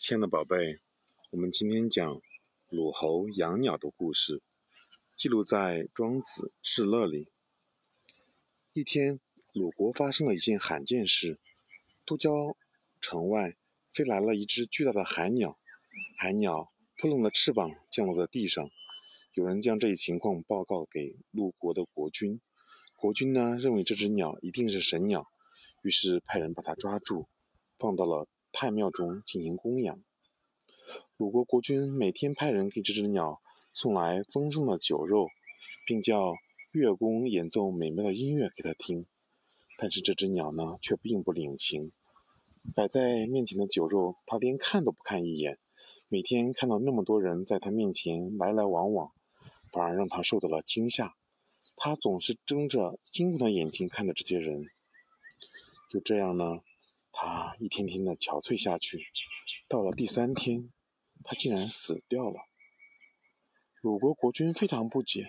亲爱的宝贝，我们今天讲鲁侯养鸟的故事，记录在《庄子·至乐》里。一天，鲁国发生了一件罕见事：都郊城外飞来了一只巨大的海鸟，海鸟扑棱着翅膀降落在地上。有人将这一情况报告给鲁国的国君，国君呢认为这只鸟一定是神鸟，于是派人把它抓住，放到了。太庙中进行供养。鲁国国君每天派人给这只鸟送来丰盛的酒肉，并叫乐工演奏美妙的音乐给他听。但是这只鸟呢，却并不领情。摆在面前的酒肉，它连看都不看一眼。每天看到那么多人在它面前来来往往，反而让它受到了惊吓。它总是睁着惊恐的眼睛看着这些人。就这样呢。他一天天的憔悴下去，到了第三天，他竟然死掉了。鲁国国君非常不解，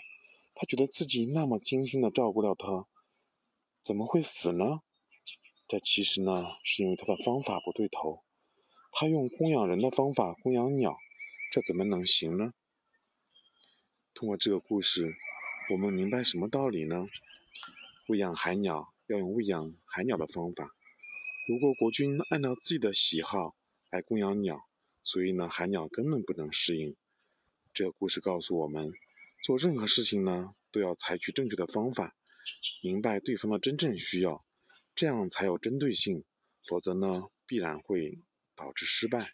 他觉得自己那么精心的照顾了他，怎么会死呢？这其实呢，是因为他的方法不对头。他用供养人的方法供养鸟，这怎么能行呢？通过这个故事，我们明白什么道理呢？喂养海鸟要用喂养海鸟的方法。如果国君按照自己的喜好来供养鸟，所以呢，海鸟根本不能适应。这个故事告诉我们，做任何事情呢，都要采取正确的方法，明白对方的真正需要，这样才有针对性，否则呢，必然会导致失败。